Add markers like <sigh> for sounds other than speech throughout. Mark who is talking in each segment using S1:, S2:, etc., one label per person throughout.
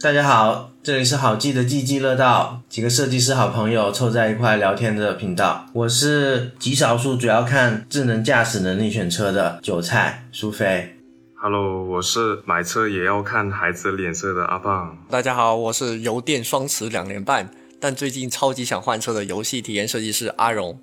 S1: 大家好，这里是好记的记记乐道，几个设计师好朋友凑在一块聊天的频道。我是极少数主要看智能驾驶能力选车的韭菜苏菲。
S2: Hello，我是买车也要看孩子脸色的阿棒。
S3: 大家好，我是油电双持两年半，但最近超级想换车的游戏体验设计师阿荣。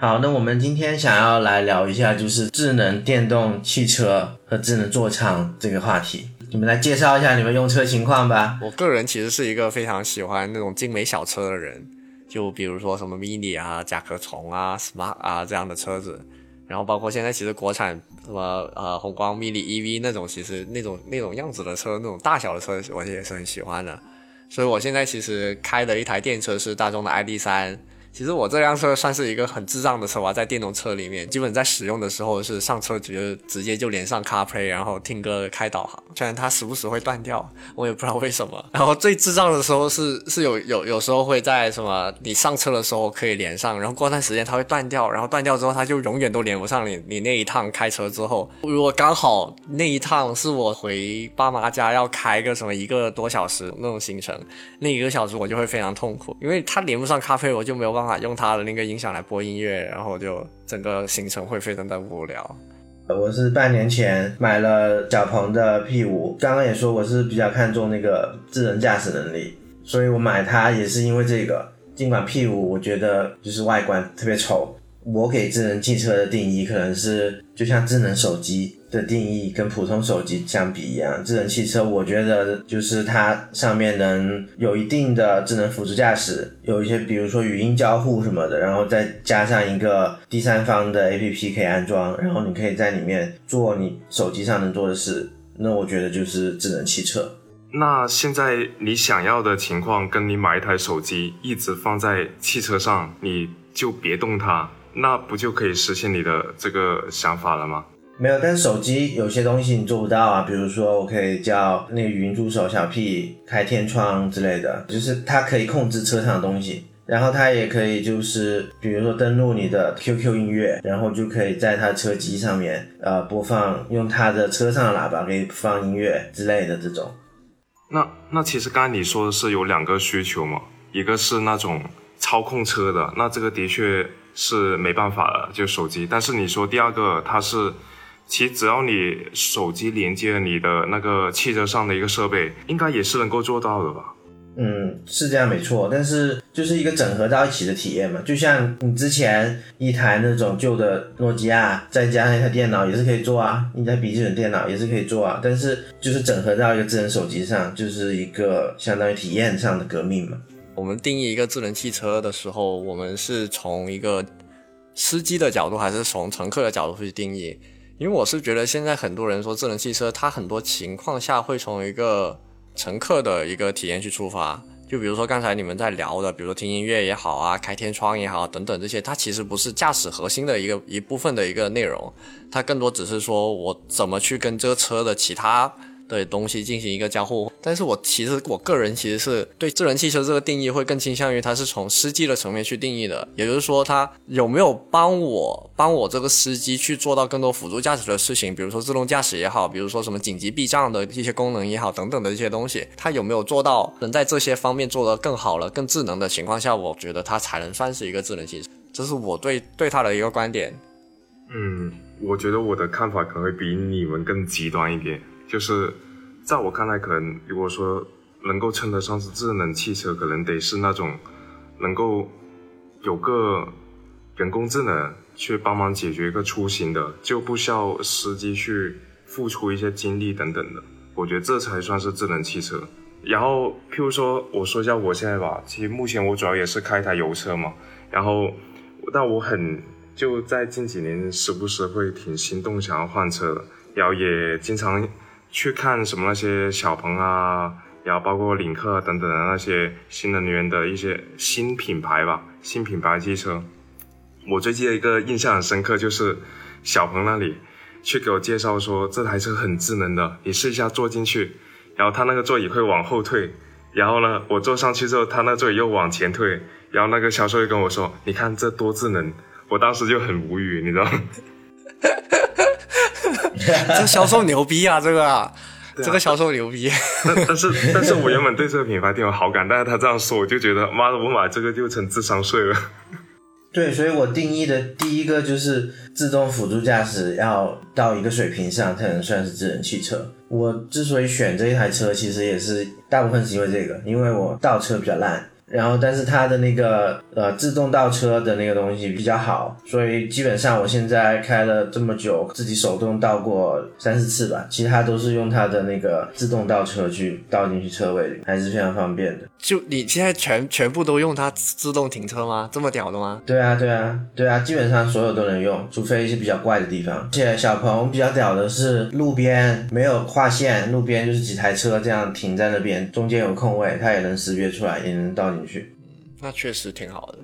S1: 好，那我们今天想要来聊一下，就是智能电动汽车和智能座舱这个话题。你们来介绍一下你们用车情况吧。
S3: 我个人其实是一个非常喜欢那种精美小车的人，就比如说什么 mini 啊、甲壳虫啊、smart 啊这样的车子，然后包括现在其实国产什么呃宏光 mini EV 那种，其实那种那种样子的车，那种大小的车，我也是很喜欢的。所以我现在其实开的一台电车是大众的 ID 三。其实我这辆车算是一个很智障的车吧，在电动车里面，基本在使用的时候是上车直接直接就连上 CarPlay，然后听歌开导航。虽然它时不时会断掉，我也不知道为什么。然后最智障的时候是是有有有时候会在什么你上车的时候可以连上，然后过段时间它会断掉，然后断掉之后它就永远都连不上你你那一趟开车之后。如果刚好那一趟是我回爸妈家要开个什么一个多小时那种行程，那一个小时我就会非常痛苦，因为它连不上 CarPlay，我就没有办法。用它的那个音响来播音乐，然后就整个行程会非常的无聊。
S1: 我是半年前买了小鹏的 P 五，刚刚也说我是比较看重那个智能驾驶能力，所以我买它也是因为这个。尽管 P 五我觉得就是外观特别丑。我给智能汽车的定义可能是，就像智能手机的定义跟普通手机相比一样，智能汽车我觉得就是它上面能有一定的智能辅助驾驶，有一些比如说语音交互什么的，然后再加上一个第三方的 APP 可以安装，然后你可以在里面做你手机上能做的事，那我觉得就是智能汽车。
S2: 那现在你想要的情况，跟你买一台手机一直放在汽车上，你就别动它。那不就可以实现你的这个想法了吗？
S1: 没有，但是手机有些东西你做不到啊，比如说我可以叫那个语音助手小 P 开天窗之类的，就是它可以控制车上的东西，然后它也可以就是比如说登录你的 QQ 音乐，然后就可以在它车机上面呃播放，用它的车上的喇叭可以放音乐之类的这种。
S2: 那那其实刚才你说的是有两个需求嘛，一个是那种操控车的，那这个的确。是没办法了，就手机。但是你说第二个，它是，其实只要你手机连接了你的那个汽车上的一个设备，应该也是能够做到的吧？
S1: 嗯，是这样没错。但是就是一个整合到一起的体验嘛，就像你之前一台那种旧的诺基亚，再加上一台电脑也是可以做啊，一台笔记本电脑也是可以做啊。但是就是整合到一个智能手机上，就是一个相当于体验上的革命嘛。
S3: 我们定义一个智能汽车的时候，我们是从一个司机的角度，还是从乘客的角度去定义？因为我是觉得现在很多人说智能汽车，它很多情况下会从一个乘客的一个体验去出发。就比如说刚才你们在聊的，比如说听音乐也好啊，开天窗也好等等这些，它其实不是驾驶核心的一个一部分的一个内容，它更多只是说我怎么去跟这个车的其他。的东西进行一个交互，但是我其实我个人其实是对智能汽车这个定义会更倾向于它是从司机的层面去定义的，也就是说它有没有帮我帮我这个司机去做到更多辅助驾驶的事情，比如说自动驾驶也好，比如说什么紧急避障的一些功能也好，等等的一些东西，它有没有做到能在这些方面做得更好了、更智能的情况下，我觉得它才能算是一个智能汽车，这是我对对它的一个观点。
S2: 嗯，我觉得我的看法可能会比你们更极端一点。就是在我看来，可能如果说能够称得上是智能汽车，可能得是那种能够有个人工智能去帮忙解决一个出行的，就不需要司机去付出一些精力等等的。我觉得这才算是智能汽车。然后，譬如说，我说一下我现在吧，其实目前我主要也是开一台油车嘛。然后，但我很就在近几年时不时会挺心动想要换车的，然后也经常。去看什么那些小鹏啊，然后包括领克等等的那些新能源的一些新品牌吧，新品牌汽车。我最记得一个印象很深刻，就是小鹏那里去给我介绍说这台车很智能的，你试一下坐进去，然后它那个座椅会往后退，然后呢我坐上去之后，它那座椅又往前退，然后那个销售又跟我说，你看这多智能，我当时就很无语，你知道吗？<laughs>
S3: 这销售牛逼啊！这个，这个销售牛逼。
S2: 但但是但是我原本对这个品牌挺有好感，<laughs> 但是他这样说，我就觉得妈的，我买这个就成智商税了。
S1: 对，所以我定义的第一个就是自动辅助驾驶要到一个水平上才能算是智能汽车。我之所以选这一台车，其实也是大部分是因为这个，因为我倒车比较烂。然后，但是它的那个呃自动倒车的那个东西比较好，所以基本上我现在开了这么久，自己手动倒过三四次吧，其他都是用它的那个自动倒车去倒进去车位里，还是非常方便的。
S3: 就你现在全全部都用它自动停车吗？这么屌的吗？
S1: 对啊，对啊，对啊，基本上所有都能用，除非一些比较怪的地方。而且小鹏比较屌的是，路边没有划线，路边就是几台车这样停在那边，中间有空位，它也能识别出来，也能倒进去。
S3: 那确实挺好的。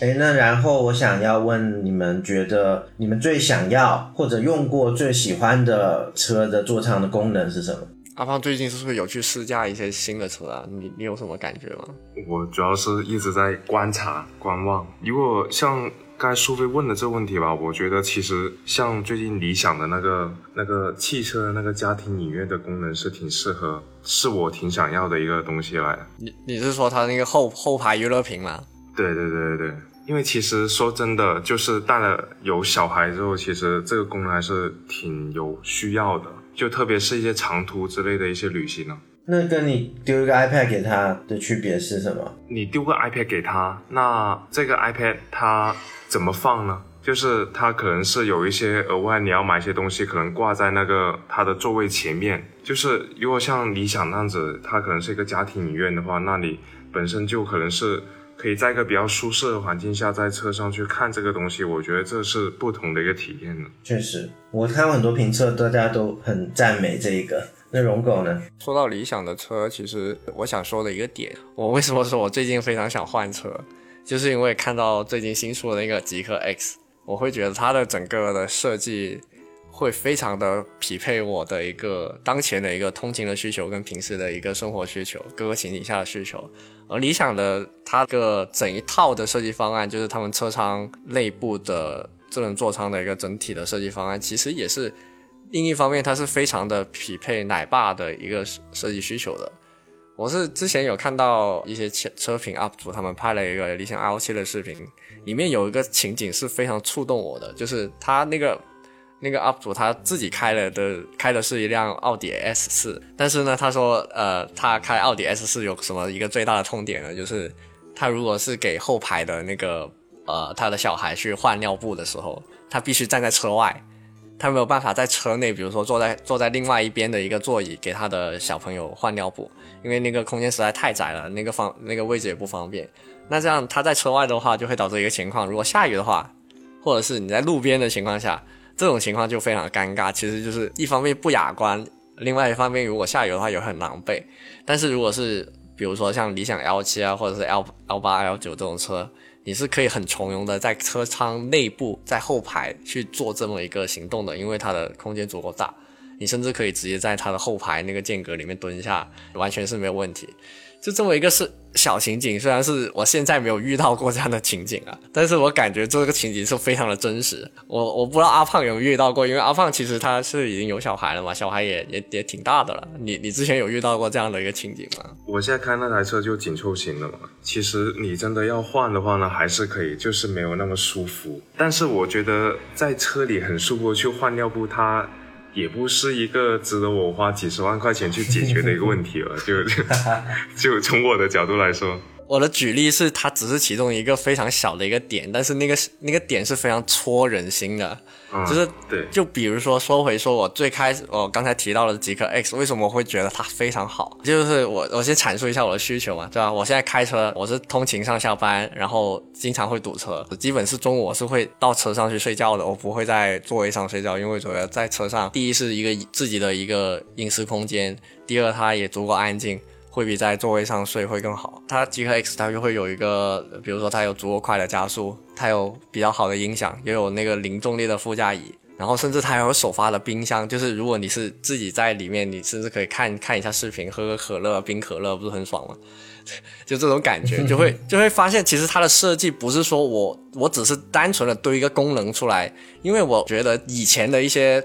S1: 哎，那然后我想要问你们，觉得你们最想要或者用过最喜欢的车的座舱的功能是什么？
S3: 阿胖最近是不是有去试驾一些新的车啊？你你有什么感觉吗？
S2: 我主要是一直在观察观望。如果像刚才苏菲问的这个问题吧，我觉得其实像最近理想的那个那个汽车的那个家庭影院的功能是挺适合，是我挺想要的一个东西来。
S3: 你你是说它那个后后排娱乐屏吗？
S2: 对对对对对，因为其实说真的，就是带了有小孩之后，其实这个功能还是挺有需要的。就特别是一些长途之类的一些旅行呢，
S1: 那跟你丢一个 iPad 给他的区别是什么？
S2: 你丢个 iPad 给他，那这个 iPad 它怎么放呢？就是它可能是有一些额外你要买一些东西，可能挂在那个它的座位前面。就是如果像理想那样子，它可能是一个家庭影院的话，那你本身就可能是。可以在一个比较舒适的环境下，在车上去看这个东西，我觉得这是不同的一个体验呢。
S1: 确实，我看过很多评测，大家都很赞美这一个。那荣狗呢？
S3: 说到理想的车，其实我想说的一个点，我为什么说我最近非常想换车，就是因为看到最近新出的那个极客 X，我会觉得它的整个的设计。会非常的匹配我的一个当前的一个通勤的需求跟平时的一个生活需求，各个情景下的需求。而理想的它个整一套的设计方案，就是他们车舱内部的智能座舱的一个整体的设计方案，其实也是另一方面，它是非常的匹配奶爸的一个设计需求的。我是之前有看到一些车车评 UP 主他们拍了一个理想 L7 的视频，里面有一个情景是非常触动我的，就是他那个。那个 UP 主他自己开了的，开的是一辆奥迪 S 四，但是呢，他说，呃，他开奥迪 S 四有什么一个最大的痛点呢？就是他如果是给后排的那个，呃，他的小孩去换尿布的时候，他必须站在车外，他没有办法在车内，比如说坐在坐在另外一边的一个座椅给他的小朋友换尿布，因为那个空间实在太窄了，那个方那个位置也不方便。那这样他在车外的话，就会导致一个情况，如果下雨的话，或者是你在路边的情况下。这种情况就非常尴尬，其实就是一方面不雅观，另外一方面如果下雨的话也很狼狈。但是如果是比如说像理想 L 七啊，或者是 L L 八 L 九这种车，你是可以很从容的在车舱内部在后排去做这么一个行动的，因为它的空间足够大，你甚至可以直接在它的后排那个间隔里面蹲下，完全是没有问题。就这么一个是小情景，虽然是我现在没有遇到过这样的情景啊，但是我感觉这个情景是非常的真实。我我不知道阿胖有没有遇到过，因为阿胖其实他是已经有小孩了嘛，小孩也也也挺大的了。你你之前有遇到过这样的一个情景吗？
S2: 我现在开那台车就紧凑型的嘛，其实你真的要换的话呢，还是可以，就是没有那么舒服。但是我觉得在车里很舒服，去换尿布它。也不是一个值得我花几十万块钱去解决的一个问题了，就就从我的角度来说。
S3: 我的举例是，它只是其中一个非常小的一个点，但是那个那个点是非常戳人心的，就是
S2: 对，
S3: 就比如说说回说我最开始我刚才提到的极客 X，为什么我会觉得它非常好？就是我我先阐述一下我的需求嘛，对吧？我现在开车，我是通勤上下班，然后经常会堵车，基本是中午我是会到车上去睡觉的，我不会在座位上睡觉，因为主要在车上，第一是一个自己的一个隐私空间，第二它也足够安静。会比在座位上睡会更好。它极客 X 它就会有一个，比如说它有足够快的加速，它有比较好的音响，也有那个零重力的副驾椅，然后甚至它还有首发的冰箱，就是如果你是自己在里面，你甚至可以看看一下视频，喝个可乐，冰可乐不是很爽吗？<laughs> 就这种感觉，就会 <laughs> 就会发现，其实它的设计不是说我我只是单纯的堆一个功能出来，因为我觉得以前的一些。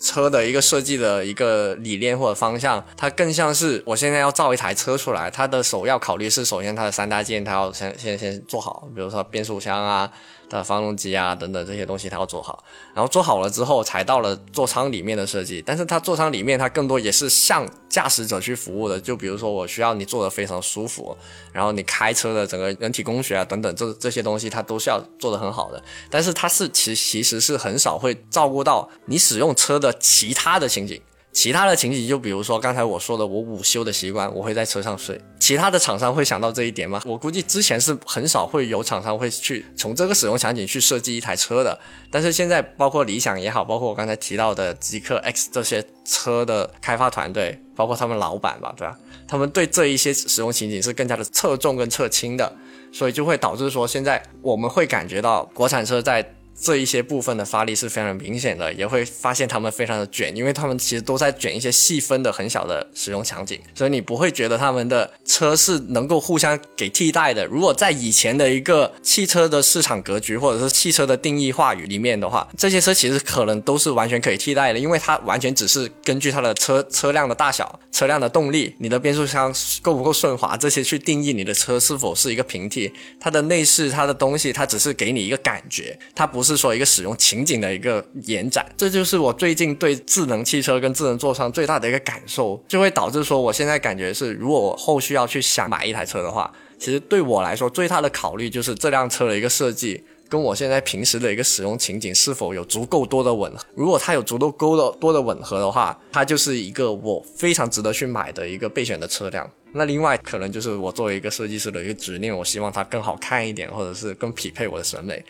S3: 车的一个设计的一个理念或者方向，它更像是我现在要造一台车出来，它的首要考虑是首先它的三大件，它要先先先做好，比如说变速箱啊。的发动机啊，等等这些东西，它要做好，然后做好了之后，才到了座舱里面的设计。但是它座舱里面，它更多也是向驾驶者去服务的。就比如说，我需要你坐的非常舒服，然后你开车的整个人体工学啊，等等，这这些东西，它都是要做的很好的。但是它是其其实是很少会照顾到你使用车的其他的情景。其他的情景，就比如说刚才我说的，我午休的习惯，我会在车上睡。其他的厂商会想到这一点吗？我估计之前是很少会有厂商会去从这个使用场景去设计一台车的。但是现在，包括理想也好，包括我刚才提到的极客 X 这些车的开发团队，包括他们老板吧，对吧？他们对这一些使用情景是更加的侧重跟侧倾的，所以就会导致说，现在我们会感觉到国产车在。这一些部分的发力是非常明显的，也会发现他们非常的卷，因为他们其实都在卷一些细分的很小的使用场景，所以你不会觉得他们的车是能够互相给替代的。如果在以前的一个汽车的市场格局或者是汽车的定义话语里面的话，这些车其实可能都是完全可以替代的，因为它完全只是根据它的车车辆的大小、车辆的动力、你的变速箱够不够顺滑这些去定义你的车是否是一个平替。它的内饰、它的东西，它只是给你一个感觉，它不。是说一个使用情景的一个延展，这就是我最近对智能汽车跟智能座舱最大的一个感受，就会导致说我现在感觉是，如果我后续要去想买一台车的话，其实对我来说最大的考虑就是这辆车的一个设计跟我现在平时的一个使用情景是否有足够多的吻合。如果它有足够多的多的吻合的话，它就是一个我非常值得去买的一个备选的车辆。那另外可能就是我作为一个设计师的一个执念，我希望它更好看一点，或者是更匹配我的审美。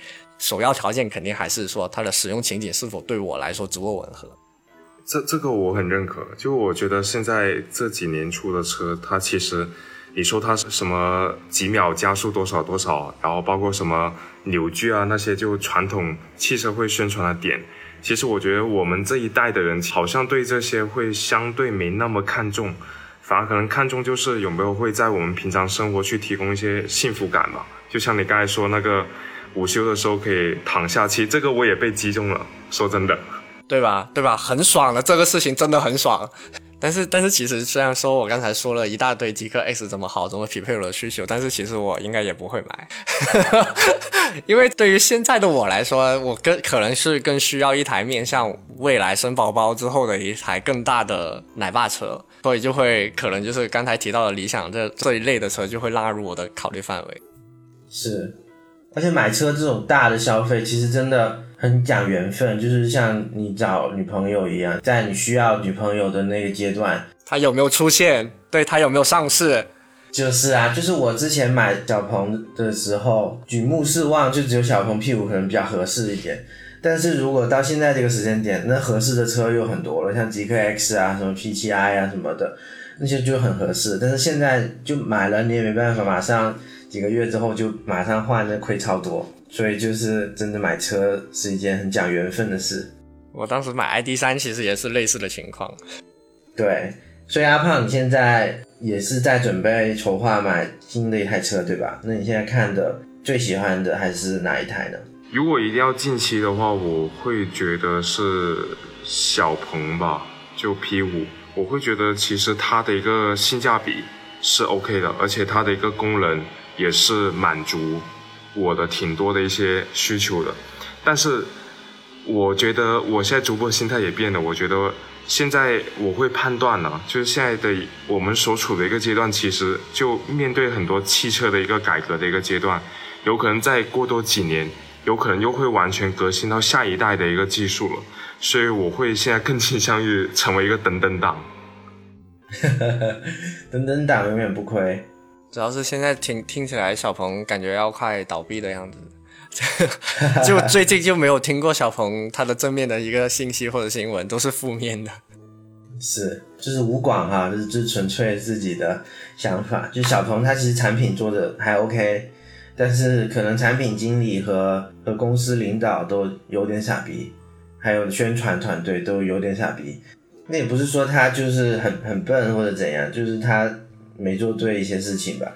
S3: 首要条件肯定还是说它的使用情景是否对我来说足够吻合。
S2: 这这个我很认可。就我觉得现在这几年出的车，它其实你说它是什么几秒加速多少多少，然后包括什么扭矩啊那些，就传统汽车会宣传的点，其实我觉得我们这一代的人好像对这些会相对没那么看重，反而可能看重就是有没有会在我们平常生活去提供一些幸福感吧。就像你刚才说那个。午休的时候可以躺下去，这个我也被击中了。说真的，
S3: 对吧？对吧？很爽的，这个事情真的很爽。但是，但是其实虽然说我刚才说了一大堆极客 X 怎么好，怎么匹配我的需求，但是其实我应该也不会买，<laughs> 因为对于现在的我来说，我更可能是更需要一台面向未来生宝宝之后的一台更大的奶爸车，所以就会可能就是刚才提到的理想这这一类的车就会纳入我的考虑范围。
S1: 是。而且买车这种大的消费，其实真的很讲缘分，就是像你找女朋友一样，在你需要女朋友的那个阶段，
S3: 她有没有出现？对她有没有上市？
S1: 就是啊，就是我之前买小鹏的时候，举目四望就只有小鹏 P5 可能比较合适一点。但是如果到现在这个时间点，那合适的车又很多了，像极客 X 啊，什么 P7i 啊什么的，那些就很合适。但是现在就买了，你也没办法马上。几个月之后就马上换，那亏超多，所以就是真的买车是一件很讲缘分的事。
S3: 我当时买 ID 三其实也是类似的情况。
S1: 对，所以阿胖你现在也是在准备筹划买新的一台车，对吧？那你现在看的最喜欢的还是哪一台呢？
S2: 如果一定要近期的话，我会觉得是小鹏吧，就 P 五，我会觉得其实它的一个性价比是 OK 的，而且它的一个功能。也是满足我的挺多的一些需求的，但是我觉得我现在逐步心态也变了。我觉得现在我会判断了，就是现在的我们所处的一个阶段，其实就面对很多汽车的一个改革的一个阶段，有可能再过多几年，有可能又会完全革新到下一代的一个技术了。所以我会现在更倾向于成为一个等等党。<laughs>
S1: 等等党永远不亏。
S3: 主要是现在听听起来，小鹏感觉要快倒闭的样子，<laughs> 就最近就没有听过小鹏它的正面的一个信息或者新闻，都是负面的。
S1: 是，就是吴广哈，就是就纯粹自己的想法。就小鹏它其实产品做的还 OK，但是可能产品经理和和公司领导都有点傻逼，还有宣传团队都有点傻逼。那也不是说他就是很很笨或者怎样，就是他。没做对一些事情吧。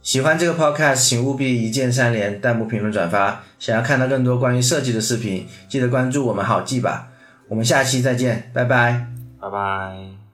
S1: 喜欢这个 podcast，请务必一键三连、弹幕评论、转发。想要看到更多关于设计的视频，记得关注我们好记吧。我们下期再见，拜拜。
S2: 拜拜。